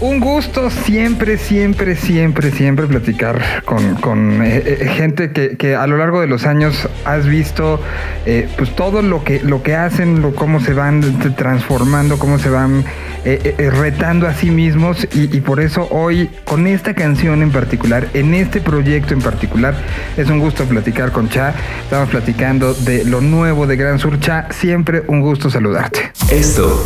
Un gusto siempre, siempre, siempre, siempre platicar con, eh, eh, gente que, a lo largo de los años has visto eh, pues todo lo que, lo que hacen, lo, cómo se van transformando, cómo se van retando a sí mismos y, por eso hoy con esta canción en particular, en este proyecto en particular, es un gusto platicar con Cha. Estamos platicando de lo nuevo de Gran Sur. Cha, siempre un gusto saludarte. Esto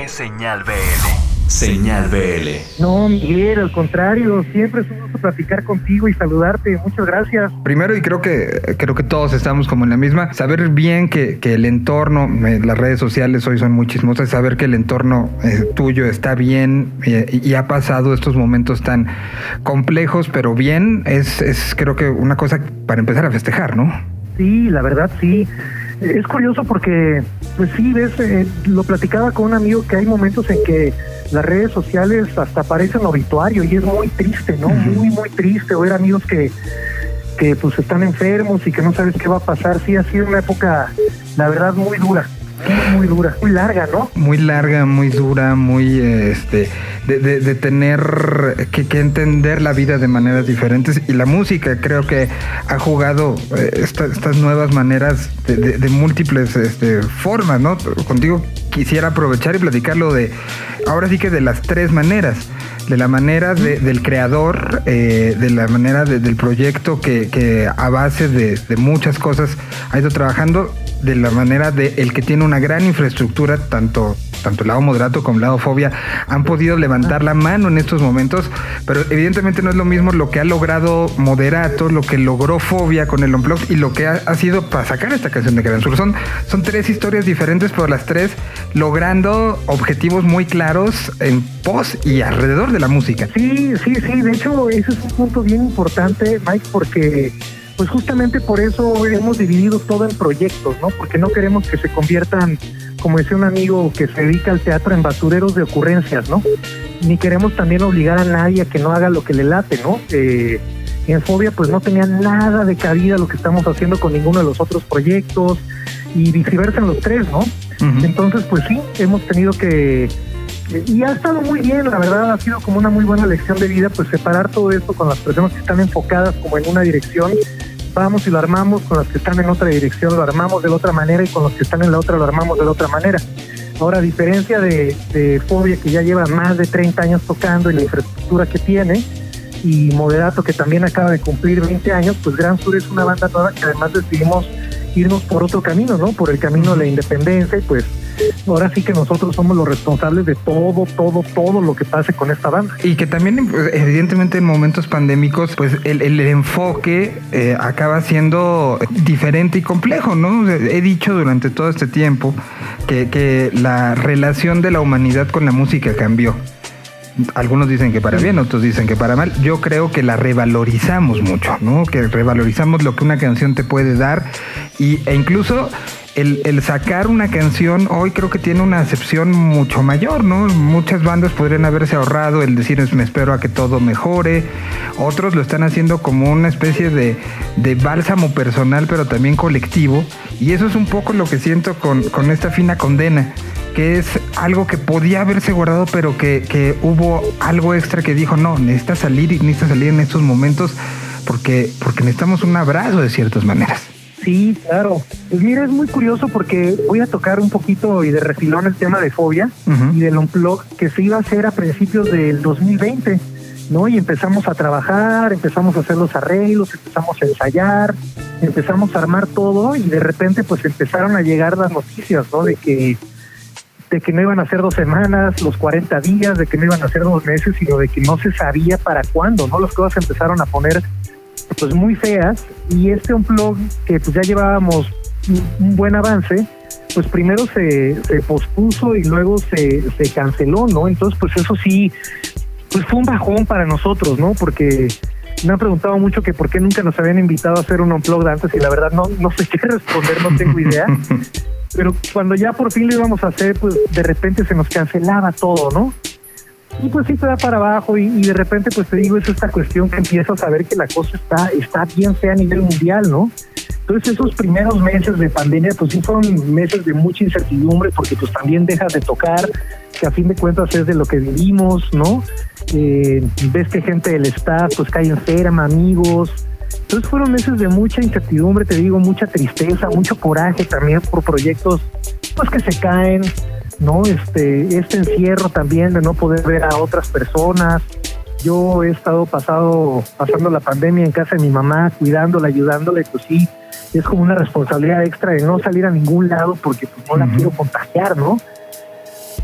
es Señal BL. Señal BL. No, Miguel, al contrario, siempre es un gusto platicar contigo y saludarte. Muchas gracias. Primero, y creo que creo que todos estamos como en la misma, saber bien que, el entorno, eh, las redes sociales hoy son muy chismosas, saber que el entorno eh, tuyo está bien eh, y, ha pasado estos momentos tan complejos, pero bien, es, es creo que una cosa para empezar a festejar, ¿no? Sí, la verdad sí. Es curioso porque, pues sí, ves, lo platicaba con un amigo que hay momentos en que las redes sociales hasta parecen obituario y es muy triste, ¿no? Muy, muy triste ver amigos que, que pues están enfermos y que no sabes qué va a pasar. Sí, ha sido una época, la verdad, muy dura muy, dura, muy larga, ¿no? Muy larga, muy dura, muy este de, tener que, entender la vida de maneras diferentes y la música creo que ha jugado eh, estas nuevas maneras de, múltiples este, formas, ¿no? Contigo quisiera aprovechar y platicarlo de ahora sí que de las tres maneras de la manera del creador, eh, de la manera del proyecto que, que a base de, muchas cosas ha ido trabajando de la manera de el que tiene una gran infraestructura, tanto, tanto el lado moderato como el lado fobia, han podido levantar la mano en estos momentos, pero evidentemente no es lo mismo lo que ha logrado moderato, lo que logró fobia con el Unplugged y lo que ha, sido para sacar esta canción de Gran Sur. Son, son tres historias diferentes, pero las tres logrando objetivos muy claros en pos y alrededor de la música. Sí, sí, sí, de hecho ese es un punto bien importante, Mike, porque pues justamente por eso hemos dividido todo en proyectos, ¿no? Porque no queremos que se conviertan, como decía un amigo que se dedica al teatro, en basureros de ocurrencias, ¿no? Ni queremos también obligar a nadie a que no haga lo que le late, ¿no? Eh, en Fobia pues no tenía nada de cabida lo que estamos haciendo con ninguno de los otros proyectos y viceversa en los tres, ¿no? Entonces pues sí, hemos tenido que y ha estado muy bien, la verdad ha sido como una muy buena lección de vida, pues separar todo esto con las personas que están enfocadas como en una dirección vamos y lo armamos, con los que están en otra dirección lo armamos de la otra manera y con los que están en la otra lo armamos de la otra manera. Ahora, a diferencia de, de Fobia, que ya lleva más de 30 años tocando y la infraestructura que tiene, y Moderato, que también acaba de cumplir 20 años, pues Gran Sur es una banda nueva que además decidimos irnos por otro camino, ¿no? Por el camino de la independencia y pues ahora sí que nosotros somos los responsables de todo, todo, todo lo que pase con esta banda. Y que también, pues, evidentemente, en momentos pandémicos, pues el, enfoque eh, acaba siendo diferente y complejo, ¿no? He dicho durante todo este tiempo que, que la relación de la humanidad con la música cambió algunos dicen que para bien, otros dicen que para mal. Yo creo que la revalorizamos mucho, ¿no? Que revalorizamos lo que una canción te puede dar y, e incluso el, sacar una canción hoy creo que tiene una acepción mucho mayor, ¿no? Muchas bandas podrían haberse ahorrado el decir me espero a que todo mejore, otros lo están haciendo como una especie de, bálsamo personal pero también colectivo y eso es un poco lo que siento con, esta fina condena que es algo que podía haberse guardado, pero que, hubo algo extra que dijo, no, necesita salir y necesita salir en estos momentos porque, porque necesitamos un abrazo de ciertas maneras. Sí, claro. Pues mira, es muy curioso porque voy a tocar un poquito y de refilón el tema de fobia y del unplug que se iba a hacer a principios del 2020, ¿no? Y empezamos a trabajar, empezamos a hacer los arreglos, empezamos a ensayar, empezamos a armar todo y de repente pues empezaron a llegar las noticias, ¿no? De que de que no iban a ser dos semanas, los 40 días, de que no iban a ser dos meses, sino de que no se sabía para cuándo, ¿no? Las cosas empezaron a poner pues muy feas. Y este unplug que pues ya llevábamos un, buen avance pues primero se, se pospuso y luego se, se canceló no entonces pues eso sí pues fue un bajón para nosotros no porque me han preguntado mucho que por qué nunca nos habían invitado a hacer un unplug antes y la verdad no no sé qué responder no tengo idea. Pero cuando ya por fin lo íbamos a hacer pues de repente se nos cancelaba todo no y pues sí se da para abajo y, de repente pues te digo es esta cuestión que empiezas a ver que la cosa está está bien sea a nivel mundial no Entonces esos primeros meses de pandemia pues sí fueron meses de mucha incertidumbre porque pues también dejas de tocar, que a fin de cuentas es de lo que vivimos, ¿no? Eh, ves que gente del staff pues cae enferma, amigos. Entonces fueron meses de mucha incertidumbre, te digo, mucha tristeza, mucho coraje también por proyectos pues que se caen, ¿no? Este, este encierro también de no poder ver a otras personas. Yo he estado pasado, pasando la pandemia en casa de mi mamá, cuidándola, ayudándola, pues sí, es como una responsabilidad extra de no salir a ningún lado porque pues, no la quiero contagiar, ¿no?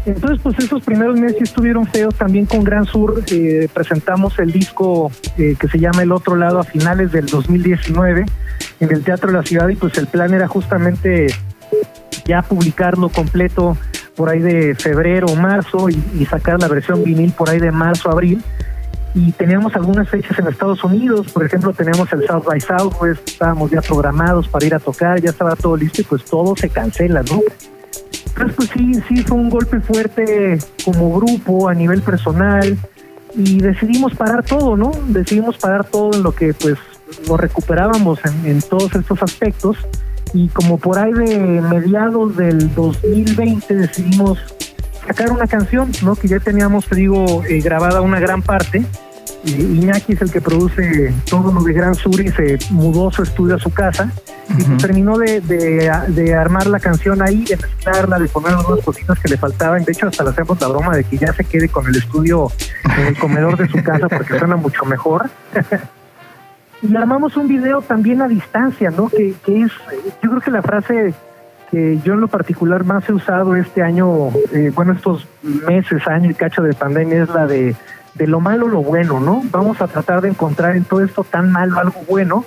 Entonces, pues esos primeros meses estuvieron feos. También con Gran Sur eh, presentamos el disco eh, que se llama El Otro Lado a finales del 2019 en el Teatro de la Ciudad y pues el plan era justamente ya publicarlo completo por ahí de febrero o marzo y, y sacar la versión vinil por ahí de marzo abril y teníamos algunas fechas en Estados Unidos, por ejemplo, tenemos el South by Southwest, estábamos ya programados para ir a tocar, ya estaba todo listo y pues todo se cancela, ¿no? Entonces, pues sí, sí fue un golpe fuerte como grupo, a nivel personal, y decidimos parar todo, ¿no? Decidimos parar todo en lo que pues lo recuperábamos en, en todos estos aspectos, y como por ahí de mediados del 2020 decidimos sacar una canción, ¿no? Que ya teníamos, te digo, eh, grabada una gran parte. Y Iñaki es el que produce todo lo de Gran Sur y se mudó su estudio a su casa. Y pues terminó de, de, de, armar la canción ahí, de mezclarla, de poner algunas cositas que le faltaban. De hecho, hasta le hacemos la broma de que ya se quede con el estudio en el comedor de su casa porque suena mucho mejor. y armamos un video también a distancia, ¿no? Que, que es, yo creo que la frase que yo en lo particular más he usado este año, eh, bueno, estos meses, año y cacho de pandemia, es la de, de lo malo lo bueno, ¿no? Vamos a tratar de encontrar en todo esto tan malo algo bueno.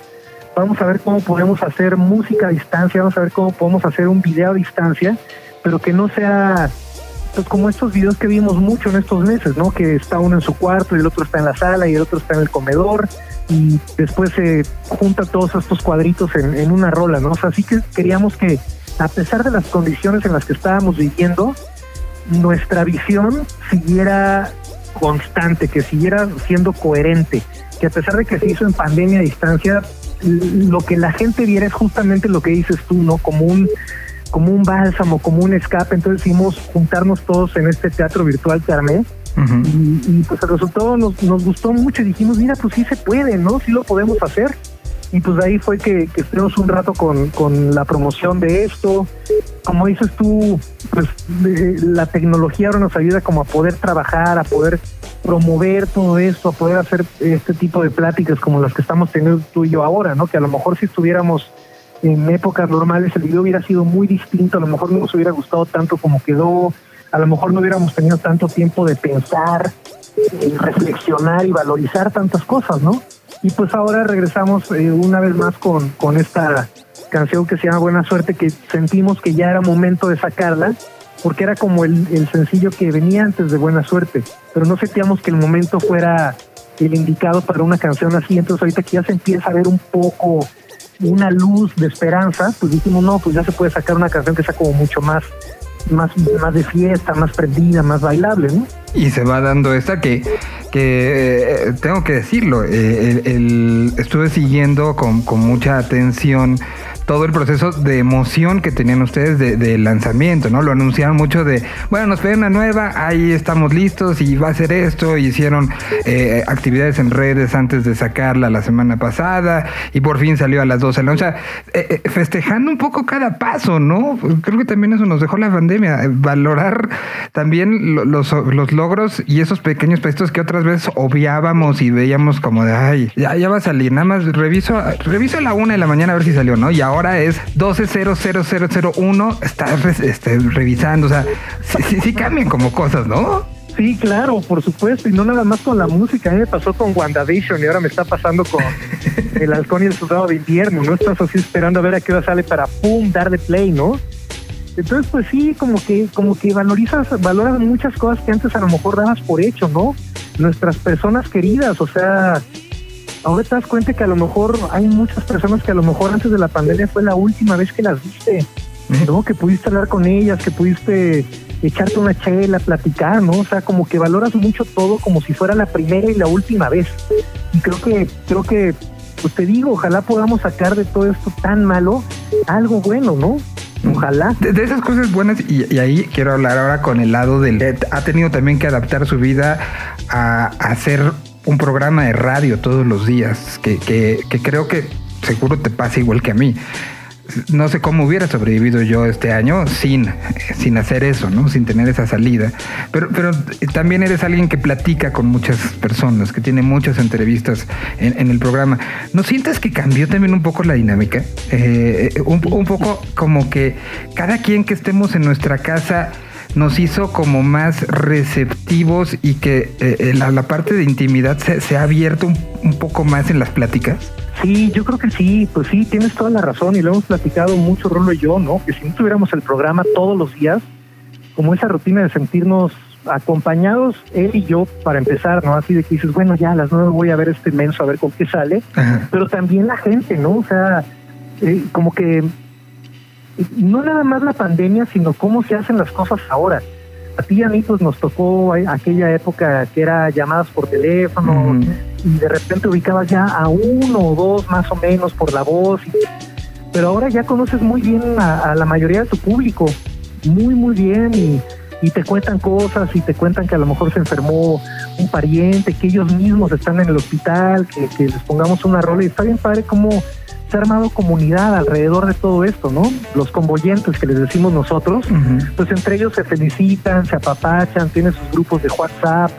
Vamos a ver cómo podemos hacer música a distancia, vamos a ver cómo podemos hacer un video a distancia, pero que no sea pues como estos videos que vimos mucho en estos meses, ¿no? Que está uno en su cuarto y el otro está en la sala y el otro está en el comedor y después se juntan todos estos cuadritos en, una rola, ¿no? O sea, sí que queríamos que a pesar de las condiciones en las que estábamos viviendo, nuestra visión siguiera constante, que siguiera siendo coherente, que a pesar de que se hizo en pandemia a distancia, lo que la gente viera es justamente lo que dices tú, ¿no? Como un como un bálsamo, como un escape. Entonces decidimos juntarnos todos en este teatro virtual que armé. Y, y, pues el resultado nos, nos gustó mucho y dijimos, mira, pues sí se puede, ¿no? Sí lo podemos hacer y pues de ahí fue que, que estuvimos un rato con, con, la promoción de esto. Como dices tú, pues la tecnología ahora nos ayuda como a poder trabajar, a poder promover todo esto, a poder hacer este tipo de pláticas como las que estamos teniendo tú y yo ahora, ¿no? Que a lo mejor si estuviéramos en épocas normales el video hubiera sido muy distinto, a lo mejor no nos hubiera gustado tanto como quedó, a lo mejor no hubiéramos tenido tanto tiempo de pensar, reflexionar y valorizar tantas cosas, ¿no? Y pues ahora regresamos eh, una vez más con, con esta canción que se llama Buena Suerte, que sentimos que ya era momento de sacarla, porque era como el, el sencillo que venía antes de Buena Suerte, pero no sentíamos que el momento fuera el indicado para una canción así, entonces ahorita que ya se empieza a ver un poco una luz de esperanza, pues dijimos, no, pues ya se puede sacar una canción que sea como mucho más más, más de fiesta, más prendida, más bailable, ¿no? Y se va dando esta que, que eh, tengo que decirlo, eh, el, el, estuve siguiendo con, con mucha atención todo el proceso de emoción que tenían ustedes de, lanzamiento, ¿no? Lo anunciaron mucho de, bueno, nos piden una nueva, ahí estamos listos y va a ser esto. Hicieron eh, actividades en redes antes de sacarla la semana pasada y por fin salió a las 12 de la noche. O sea, eh, eh, festejando un poco cada paso, ¿no? Creo que también eso nos dejó la pandemia, valorar también los, los logros y esos pequeños pasitos que otras veces obviábamos y veíamos como de, ay, ya, ya va a salir, nada más reviso, reviso a la una de la mañana a ver si salió, ¿no? Y ahora ahora es 120001, está este, revisando, o sea, sí, sí, sí, cambian como cosas, ¿no? Sí, claro, por supuesto, y no nada más con la música, a mí me pasó con WandaVision y ahora me está pasando con El Halcón y el Soldado de Invierno, ¿no? Estás así esperando a ver a qué hora sale para, pum, darle play, ¿no? Entonces, pues sí, como que, como que valorizas, valoras muchas cosas que antes a lo mejor dabas por hecho, ¿no? Nuestras personas queridas, o sea, ahora te das cuenta que a lo mejor hay muchas personas que a lo mejor antes de la pandemia fue la última vez que las viste, ¿no? Que pudiste hablar con ellas, que pudiste echarte una chela, platicar, ¿no? O sea, como que valoras mucho todo como si fuera la primera y la última vez. Y creo que, creo que pues te digo, ojalá podamos sacar de todo esto tan malo algo bueno, ¿no? Ojalá. De, esas cosas buenas, y, ahí quiero hablar ahora con el lado del... Ha tenido también que adaptar su vida a, hacer un programa de radio todos los días, que, que, creo que seguro te pasa igual que a mí no sé cómo hubiera sobrevivido yo este año sin, sin hacer eso, ¿no? Sin tener esa salida. Pero, pero también eres alguien que platica con muchas personas, que tiene muchas entrevistas en, el programa. ¿No sientes que cambió también un poco la dinámica? Eh, un, poco como que cada quien que estemos en nuestra casa nos hizo como más receptivos y que eh, la, parte de intimidad se, ha abierto un poco más en las pláticas. Sí, yo creo que sí, pues sí, tienes toda la razón y lo hemos platicado mucho Rolo y yo, ¿no? Que si no tuviéramos el programa todos los días, como esa rutina de sentirnos acompañados, él y yo, para empezar, ¿no? Así de que dices, bueno, ya a las nueve voy a ver este menso, a ver con qué sale, pero también la gente, ¿no? O sea, eh, como que no nada más la pandemia, sino cómo se hacen las cosas ahora. A ti y a mí pues nos tocó aquella época que era llamadas por teléfono, y de repente ubicabas ya a uno o dos más o menos por la voz. pero ahora ya conoces muy bien a, la mayoría de tu público, muy, muy bien y, te cuentan cosas y te cuentan que a lo mejor se enfermó un pariente, que ellos mismos están en el hospital, que, les pongamos una rola y está bien padre cómo se ha armado comunidad alrededor de todo esto, ¿no? Los convoyentes que les decimos nosotros, pues entre ellos se felicitan, se apapachan, tienen sus grupos de WhatsApp,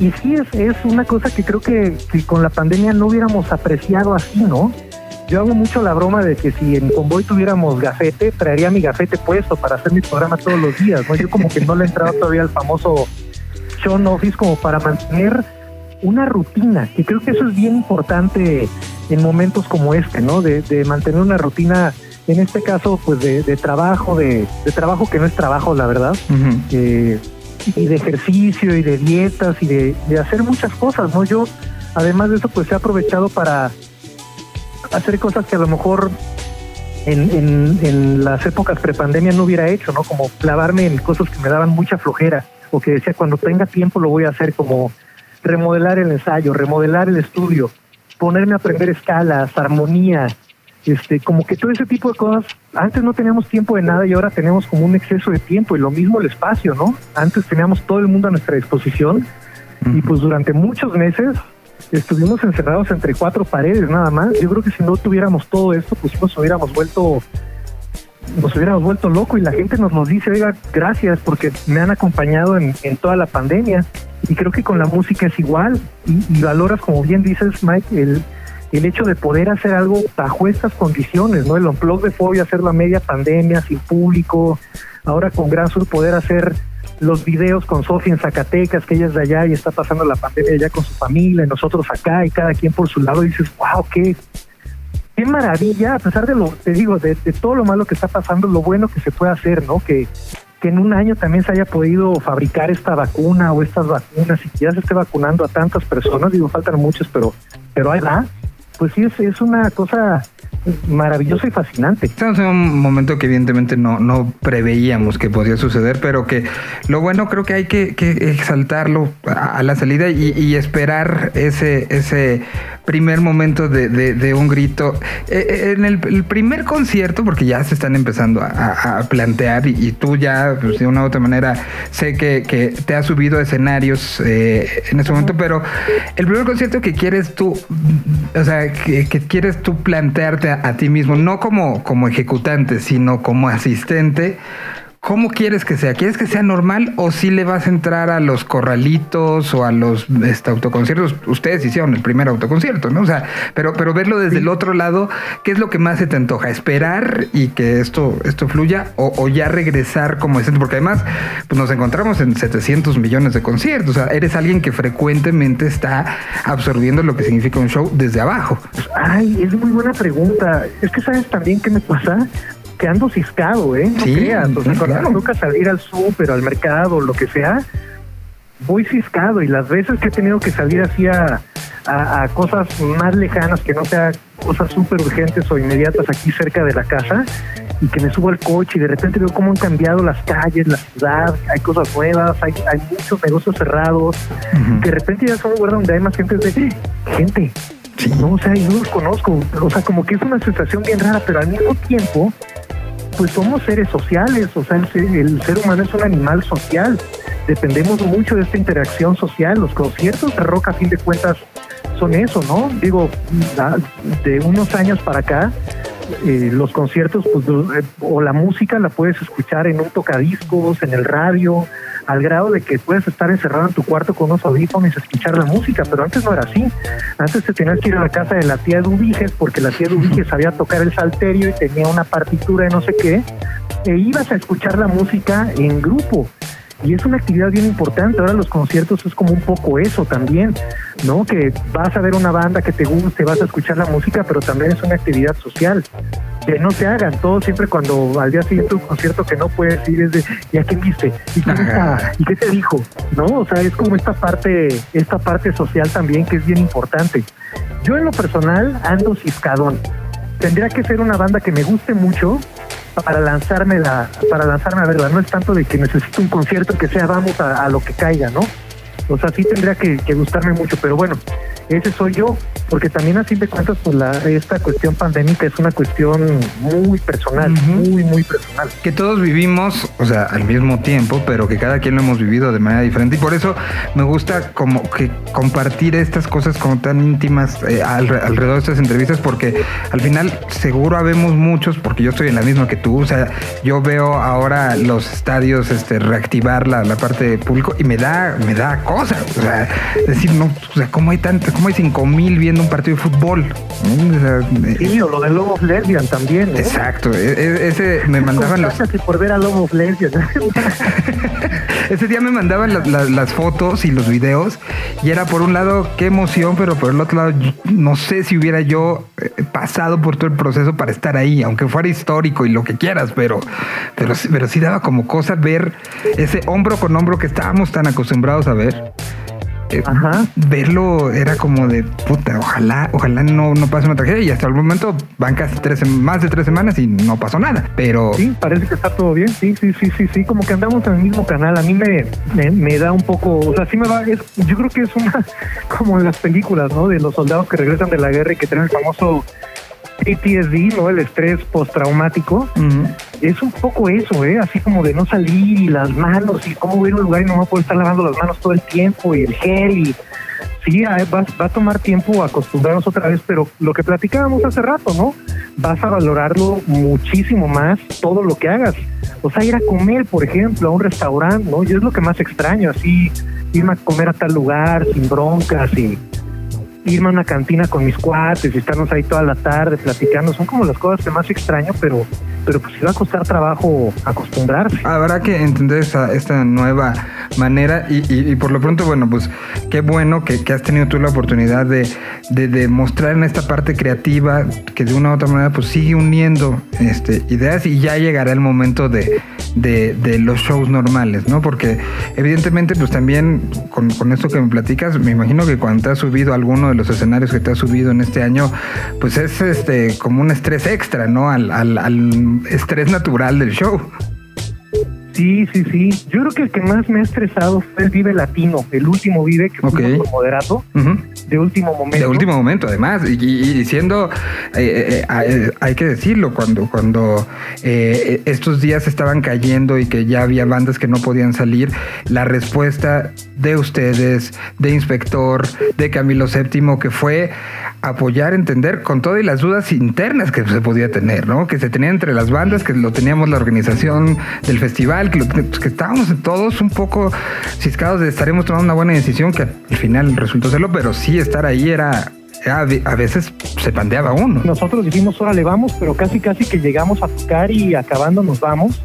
y sí, es, es una cosa que creo que, con la pandemia no hubiéramos apreciado así, ¿no? Yo hago mucho la broma de que si en Convoy tuviéramos gafete, traería mi gafete puesto para hacer mi programa todos los días, ¿no? Yo como que no le he entrado todavía al famoso show office como para mantener una rutina, que creo que eso es bien importante en momentos como este, ¿no? De, mantener una rutina, en este caso, pues de, trabajo, de, trabajo que no es trabajo, la verdad y de ejercicio y de dietas y de, hacer muchas cosas, ¿no? Yo, además de eso, pues he aprovechado para hacer cosas que a lo mejor en, en, las épocas prepandemia no hubiera hecho, ¿no? Como clavarme en cosas que me daban mucha flojera o que decía cuando tenga tiempo lo voy a hacer, como remodelar el ensayo, remodelar el estudio, ponerme a aprender escalas, armonía, este, como que todo ese tipo de cosas, antes no teníamos tiempo de nada y ahora tenemos como un exceso de tiempo y lo mismo el espacio, ¿no? Antes teníamos todo el mundo a nuestra disposición y pues durante muchos meses estuvimos encerrados entre cuatro paredes nada más. Yo creo que si no tuviéramos todo esto, pues nos hubiéramos vuelto nos hubiéramos vuelto loco y la gente nos nos dice, oiga, gracias porque me han acompañado en, en toda la pandemia. Y creo que con la música es igual y, valoras, como bien dices, Mike, el, el hecho de poder hacer algo bajo estas condiciones, ¿no? El unplug de Fobia, hacer la media pandemia sin público, ahora con Gran Sur poder hacer los videos con Sofía en Zacatecas, que ella es de allá y está pasando la pandemia allá con su familia, y nosotros acá y cada quien por su lado, dices, wow, qué, qué maravilla, a pesar de lo, te digo, de, todo lo malo que está pasando, lo bueno que se puede hacer, ¿no? Que, en un año también se haya podido fabricar esta vacuna o estas vacunas y que ya se esté vacunando a tantas personas, digo, faltan muchas, pero, pero ahí va, pues sí, es, una cosa maravillosa y fascinante. Estamos en un momento que evidentemente no, no preveíamos que podía suceder, pero que lo bueno creo que hay que, exaltarlo a, la salida y, esperar ese, ese primer momento de, un grito. Eh, eh, en el, primer concierto, porque ya se están empezando a, plantear y, tú ya pues, de una u otra manera sé que, te has subido a escenarios eh, en ese momento, pero el primer concierto que quieres tú, o sea, que, que quieres tú plantearte a, ti mismo, no como, como ejecutante, sino como asistente, ¿Cómo quieres que sea? ¿Quieres que sea normal o si le vas a entrar a los corralitos o a los este, autoconciertos? Ustedes hicieron el primer autoconcierto, ¿no? O sea, pero, pero verlo desde el otro lado, ¿qué es lo que más se te antoja? ¿Esperar y que esto, esto fluya o, ya regresar como es? Porque además, pues nos encontramos en 700 millones de conciertos. O sea, eres alguien que frecuentemente está absorbiendo lo que significa un show desde abajo. Ay, es muy buena pregunta. Es que sabes también qué me pasa que ando ciscado, ¿eh? No sí, creas. O sea, cuando me toca salir al súper, al mercado, lo que sea, voy ciscado. Y las veces que he tenido que salir así a, cosas más lejanas, que no sean cosas súper urgentes o inmediatas aquí cerca de la casa, y que me subo al coche y de repente veo cómo han cambiado las calles, la ciudad, hay cosas nuevas, hay, muchos negocios cerrados, que de repente ya son un lugar donde hay más gente de gente, No, o sea, yo los conozco. O sea, como que es una sensación bien rara, pero al mismo tiempo, pues somos seres sociales. O sea, el ser, humano es un animal social. Dependemos mucho de esta interacción social. Los conciertos de rock, a fin de cuentas, son eso, ¿no? Digo, de unos años para acá, eh, los conciertos pues, eh, o la música la puedes escuchar en un tocadiscos, en el radio, al grado de que puedes estar encerrado en tu cuarto con unos audífonos y escuchar la música, pero antes no era así. Antes te tenías que ir a la casa de la tía Dubiges porque la tía Dubiges sabía tocar el salterio y tenía una partitura de no sé qué, e ibas a escuchar la música en grupo. Y es una actividad bien importante. Ahora los conciertos es como un poco eso también, ¿no? Que vas a ver una banda que te guste, vas a escuchar la música, pero también es una actividad social. Que no se hagan, todo siempre cuando al día siguiente un concierto que no puedes ir es de, ¿y a quién viste? ¿Y, ¿Y qué te dijo? ¿No? O sea, es como esta parte, esta parte social también que es bien importante. Yo en lo personal ando ciscadón. Tendría que ser una banda que me guste mucho, para lanzarme la, para lanzarme a verla. No es tanto de que necesito un concierto que sea vamos a, lo que caiga, ¿no? O sea, sí tendría que, gustarme mucho, pero bueno, ese soy yo, porque también a fin de cuentas, pues la, esta cuestión pandémica es una cuestión muy personal, muy, muy personal. Que todos vivimos, o sea, al mismo tiempo, pero que cada quien lo hemos vivido de manera diferente. Y por eso me gusta como que compartir estas cosas como tan íntimas eh, alrededor de estas entrevistas, porque al final seguro habemos muchos, porque yo estoy en la misma que tú, o sea, yo veo ahora los estadios este, reactivar la, la parte de público y me da, me da cosa o sea, decir, no, o sea, ¿cómo hay tanto, cómo hay cinco mil viendo un partido de fútbol? sí, o lo de Lobo Lesbian también. Exacto, e, e, ese me mandaban los... por ver a Lobo Lesbian. ese día me mandaban las, fotos y los videos y era por un lado qué emoción, pero por el otro lado no sé si hubiera yo eh, pasado por todo el proceso para estar ahí, aunque fuera histórico y lo que quieras, pero, pero, pero sí daba como cosa ver ese hombro con hombro que estábamos tan acostumbrados a ver eh, verlo era como de puta, ojalá, ojalá no, no pase una tragedia. Y hasta el momento van casi tres, más de tres semanas y no pasó nada. Pero. Sí, parece que está todo bien. Sí, sí, sí, sí, sí. Como que andamos en el mismo canal. A mí me, me, da un poco. O sea, sí me va. yo creo que es una. Como en las películas, ¿no? De los soldados que regresan de la guerra y que tienen el famoso PTSD, ¿no? El estrés postraumático. Es un poco eso, ¿eh? Así como de no salir y las manos y cómo ir a un lugar y no a poder estar lavando las manos todo el tiempo y el gel y sí, va, va, a tomar tiempo acostumbrarnos otra vez, pero lo que platicábamos hace rato, ¿no? Vas a valorarlo muchísimo más todo lo que hagas. O sea, ir a comer, por ejemplo, a un restaurante, ¿no? Yo es lo que más extraño, así, irme a comer a tal lugar sin broncas y irme a una cantina con mis cuates y estarnos ahí toda la tarde platicando. Son como las cosas que más extraño, pero, pero pues sí va a costar trabajo acostumbrarse. Habrá que entender esta, esta nueva manera y, por lo pronto, bueno, pues qué bueno que, has tenido tú la oportunidad de, de, mostrar en esta parte creativa que de una u otra manera pues sigue uniendo este, ideas y ya llegará el momento de, de, los shows normales, ¿no? Porque evidentemente pues también con, con esto que me platicas, me imagino que cuando te has subido a alguno de los escenarios que te has subido en este año, pues es este como un estrés extra, ¿no? Al, al, al estrés natural del show. Sí, sí, sí. Yo creo que el que más me ha estresado fue el Vive Latino, el último Vive que fue moderato, de último momento. De último momento, además. Y, diciendo, eh, eh, eh, hay que decirlo, cuando, cuando estos días estaban cayendo y que ya había bandas que no podían salir, la respuesta de ustedes, de Inspector, de Camilo VII, que fue apoyar, entender con todo y las dudas internas que se podía tener, ¿no? Que se tenía entre las bandas, que lo teníamos la organización del festival, que, pues, que estábamos todos un poco ciscados de estaremos tomando una buena decisión, que al final resultó serlo, pero sí estar ahí era a veces se pandeaba uno. Nosotros dijimos, órale, vamos, pero casi, casi que llegamos a tocar y acabando nos vamos.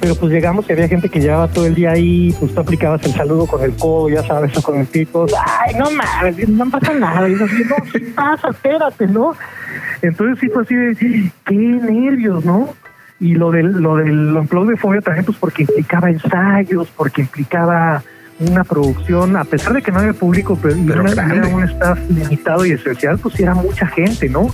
Pero pues llegamos y había gente que llevaba todo el día ahí, pues tú aplicabas el saludo con el codo, ya sabes, o con el pito. Ay, no mames, no pasa nada. Y así, no, sí pasa, espérate, ¿no? Entonces sí fue así de, qué nervios, ¿no? Y lo del, lo del de Fobia también, pues porque implicaba ensayos, porque implicaba una producción, a pesar de que no había público, pero, era un staff limitado y esencial, pues era mucha gente, ¿no?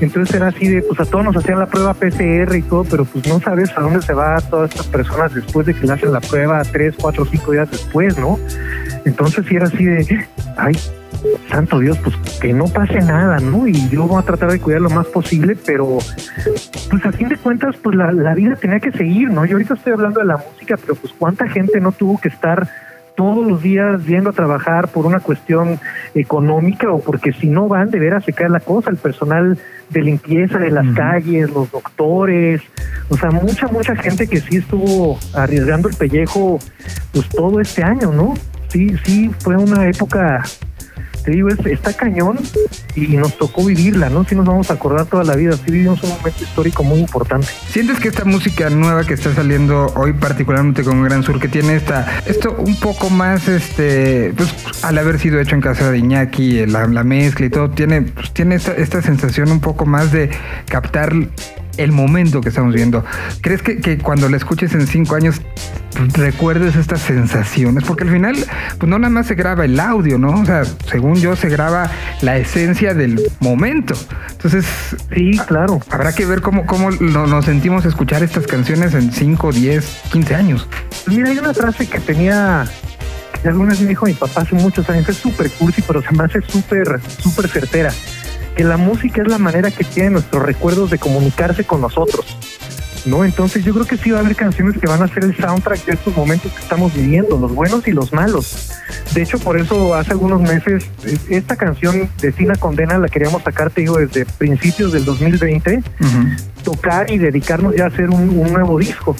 Entonces era así de, pues a todos nos hacían la prueba PCR y todo, pero pues no sabes a dónde se va todas estas personas después de que le hacen la prueba tres, cuatro, cinco días después, ¿no? Entonces sí era así de, ay, santo Dios, pues que no pase nada, ¿no? Y yo voy a tratar de cuidar lo más posible, pero pues a fin de cuentas, pues la, la vida tenía que seguir, ¿no? Yo ahorita estoy hablando de la música, pero pues cuánta gente no tuvo que estar todos los días yendo a trabajar por una cuestión económica o porque si no van de veras se cae la cosa, el personal de limpieza de las calles, los doctores, o sea, mucha, mucha gente que sí estuvo arriesgando el pellejo pues todo este año, ¿no? Sí, sí, fue una época te digo, está cañón y nos tocó vivirla, ¿no? Si nos vamos a acordar toda la vida, sí vivimos un momento histórico muy importante. ¿Sientes que esta música nueva que está saliendo hoy, particularmente con Gran Sur, que tiene esta, esto un poco más, este, pues al haber sido hecho en casa de Iñaki, la, la mezcla y todo, tiene, pues, tiene esta, esta sensación un poco más de captar el momento que estamos viendo. ¿Crees que, que cuando la escuches en cinco años recuerdes estas sensaciones? Porque al final, pues no nada más se graba el audio, ¿no? O sea, según yo, se graba la esencia del momento. Entonces, sí, claro. Habrá que ver cómo, cómo nos sentimos escuchar estas canciones en 5, 10, 15 años. Pues mira, hay una frase que tenía que alguna vez me dijo mi papá hace muchos años, es súper cursi, pero se me hace súper, súper certera que la música es la manera que tienen nuestros recuerdos de comunicarse con nosotros. ¿no? Entonces yo creo que sí va a haber canciones que van a ser el soundtrack de estos momentos que estamos viviendo, los buenos y los malos. De hecho, por eso hace algunos meses esta canción de Sina Condena la queríamos sacar, te digo, desde principios del 2020, tocar y dedicarnos ya a hacer un, un nuevo disco.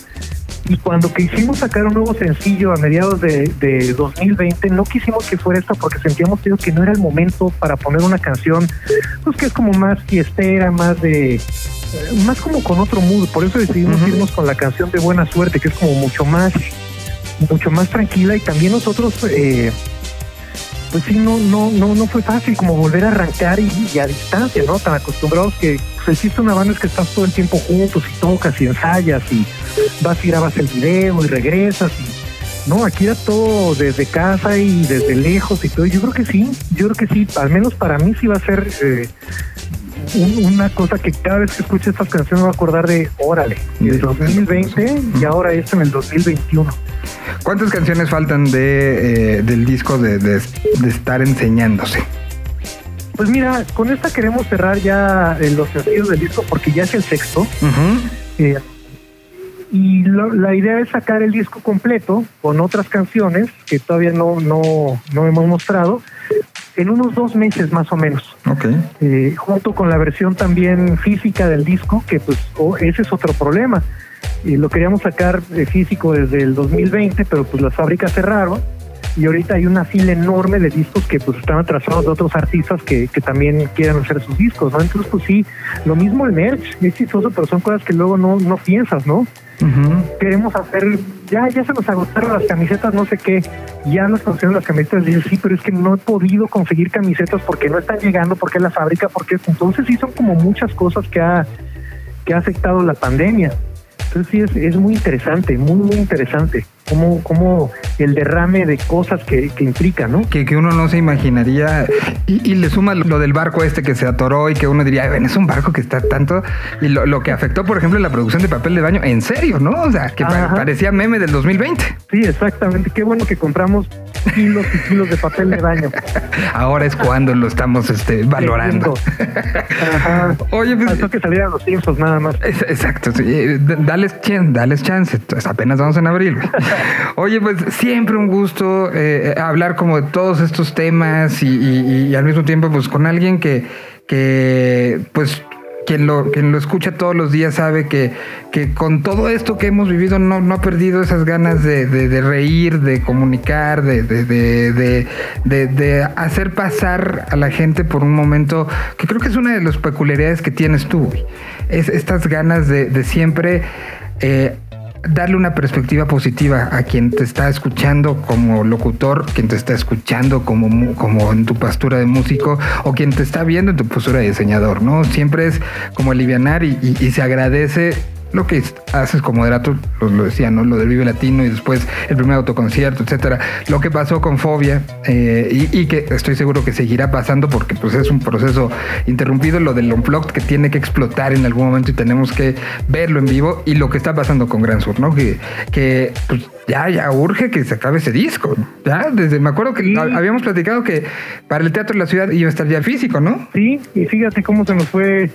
Y cuando quisimos sacar un nuevo sencillo a mediados de, de 2020, no quisimos que fuera esto porque sentíamos que no era el momento para poner una canción, pues que es como más fiestera, más de más como con otro mood. Por eso decidimos irnos con la canción de Buena Suerte, que es como mucho más, mucho más tranquila y también nosotros eh, pues sí, no, no, no, no fue fácil como volver a arrancar y, a distancia, ¿no? Tan acostumbrados que pues, existe una banda es que estás todo el tiempo juntos y tocas y ensayas y vas y grabas el video y regresas y no, aquí era todo desde casa y desde lejos y todo. Yo creo que sí, yo creo que sí, al menos para mí sí va a ser eh, una cosa que cada vez que escuche estas canciones me voy a acordar de, órale, el 2020 y ahora esto en el 2021. ¿Cuántas canciones faltan de, eh, del disco de, de, estar enseñándose? Pues mira, con esta queremos cerrar ya eh, los sencillos del disco porque ya es el sexto. Eh, y la idea es sacar el disco completo con otras canciones que todavía no, no, no hemos mostrado en unos dos meses más o menos. Okay. junto con la versión también física del disco, que pues ese es otro problema y lo queríamos sacar de físico desde el 2020, pero pues las fábricas cerraron y ahorita hay una fila enorme de discos que pues están atrasados de otros artistas que, que también quieran hacer sus discos, ¿no? Entonces pues sí, lo mismo el merch, es chistoso, pero son cosas que luego no, no piensas, ¿no? Queremos hacer, ya, ya se nos agotaron las camisetas, no sé qué, ya nos conocieron las camisetas, y sí, pero es que no he podido conseguir camisetas porque no están llegando, porque la fábrica, porque entonces sí son como muchas cosas que ha, que ha afectado la pandemia. Entonces sí, es, es muy interesante, muy, muy interesante como, como el derrame de cosas que, que implica, ¿no? Que, que, uno no se imaginaría. Y, le suma lo del barco este que se atoró y que uno diría, ven, es un barco que está tanto. Y lo, lo, que afectó, por ejemplo, la producción de papel de baño, en serio, ¿no? O sea, que parecía meme del 2020. Sí, exactamente. Qué bueno que compramos kilos y kilos de papel de baño. Ahora es cuando lo estamos este, valorando. Ajá. Oye, pues, que salieran los Simpsons nada más. exacto. Sí. Eh, dales, chance, dales chance. Apenas vamos en abril. Oye, pues siempre un gusto eh, hablar como de todos estos temas y, al mismo tiempo pues con alguien que, que pues quien lo, quien lo escucha todos los días sabe que, que con todo esto que hemos vivido no, ha perdido esas ganas de, de, reír, de comunicar, de, de, hacer pasar a la gente por un momento que creo que es una de las peculiaridades que tienes tú. Es estas ganas de, siempre... Eh, darle una perspectiva positiva a quien te está escuchando como locutor, quien te está escuchando como, como en tu postura de músico o quien te está viendo en tu postura de diseñador, ¿no? Siempre es como alivianar y, y se agradece lo que haces como moderato, lo, lo, decía, ¿no? Lo del Vive Latino y después el primer autoconcierto, etcétera. Lo que pasó con Fobia eh, y, que estoy seguro que seguirá pasando porque pues es un proceso interrumpido, lo del Unplugged que tiene que explotar en algún momento y tenemos que verlo en vivo y lo que está pasando con Gran Sur, ¿no? Que, que pues, ya, ya urge que se acabe ese disco. Ya, desde, me acuerdo que Sí. habíamos platicado que para el Teatro de la Ciudad iba a estar ya físico, ¿no? Sí, y fíjate cómo se nos fue,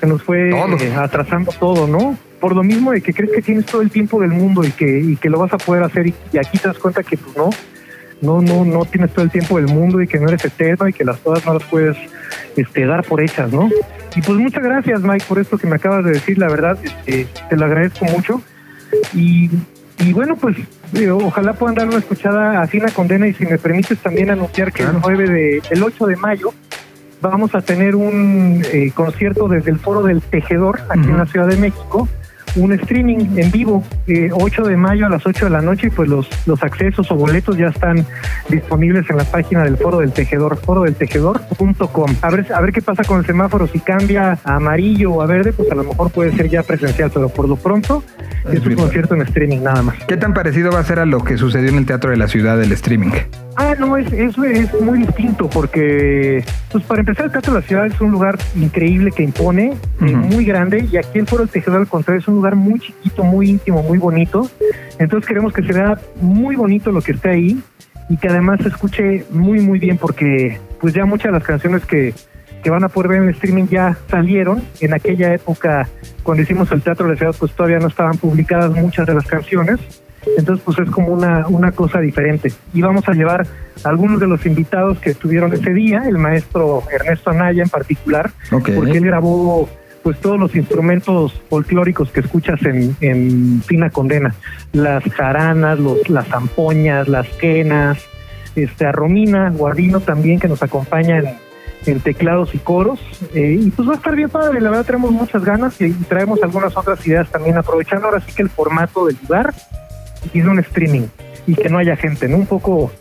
se nos fue eh, atrasando todo, ¿no? Por lo mismo de que crees que tienes todo el tiempo del mundo y que, y que lo vas a poder hacer y, y aquí te das cuenta que pues no, no, no, no tienes todo el tiempo del mundo y que no eres eterno y que las cosas no las puedes este, dar por hechas, ¿no? Y pues muchas gracias, Mike, por esto que me acabas de decir, la verdad, este, te lo agradezco mucho. Y, y bueno, pues eh, ojalá puedan dar una escuchada a Fina Condena y si me permites también anunciar que Claro. el 9 de, el 8 de mayo vamos a tener un eh, concierto desde el Foro del Tejedor aquí en la Ciudad de México, un streaming en vivo, eh, 8 de mayo a las 8 de la noche, pues los, los accesos o boletos ya están disponibles en la página del Foro del Tejedor, forodeltejedor.com. A ver, a ver qué pasa con el semáforo, si cambia a amarillo o a verde, pues a lo mejor puede ser ya presencial, pero por lo pronto Es es un concierto en streaming nada más. ¿Qué tan parecido va a ser a lo que sucedió en el Teatro de la Ciudad del streaming? Ah, no, es, es, es muy distinto porque, pues para empezar, el Teatro de la Ciudad es un lugar increíble que impone, Ujú. muy grande, y aquí el Foro del Tejedor, al contrario, es un lugar muy chiquito, muy íntimo, muy bonito. Entonces queremos que se vea muy bonito lo que esté ahí y que además se escuche muy, muy bien porque, pues ya muchas de las canciones que, que van a poder ver en el streaming ya salieron. En aquella época, cuando hicimos el Teatro de la Ciudad, pues todavía no estaban publicadas muchas de las canciones. Entonces, pues es como una, una cosa diferente. Y vamos a llevar a algunos de los invitados que estuvieron ese día, el maestro Ernesto Anaya en particular, Ok. porque él grabó pues todos los instrumentos folclóricos que escuchas en, en Fina Condena, las jaranas, los, las zampoñas, las quenas, este, a Romina Guardino también que nos acompaña en, en teclados y coros, eh, y pues va a estar bien padre, la verdad tenemos muchas ganas y, y traemos algunas otras ideas también, aprovechando ahora sí que el formato del lugar de un streaming, y que no haya gente, ¿no? Un poco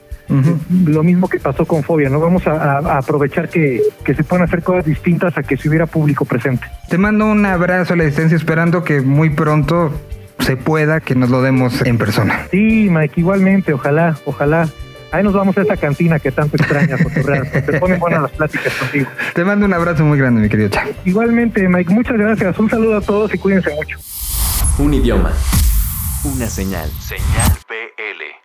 lo mismo que pasó con Fobia, ¿no? Vamos a, a- a aprovechar que, que se pueden hacer cosas distintas a que si hubiera público presente. Te mando un abrazo a la distancia esperando que muy pronto se pueda que nos lo demos en persona. Sí, Mike, igualmente, ojalá, ojalá. Ahí nos vamos a esa cantina que tanto extrañas, Cotorreal. Se ponen buenas las pláticas contigo. Te mando un abrazo muy grande, mi querido Cha. Igualmente, Mike, muchas gracias. Un saludo a todos y cuídense mucho. Un idioma una señal. Señal BL.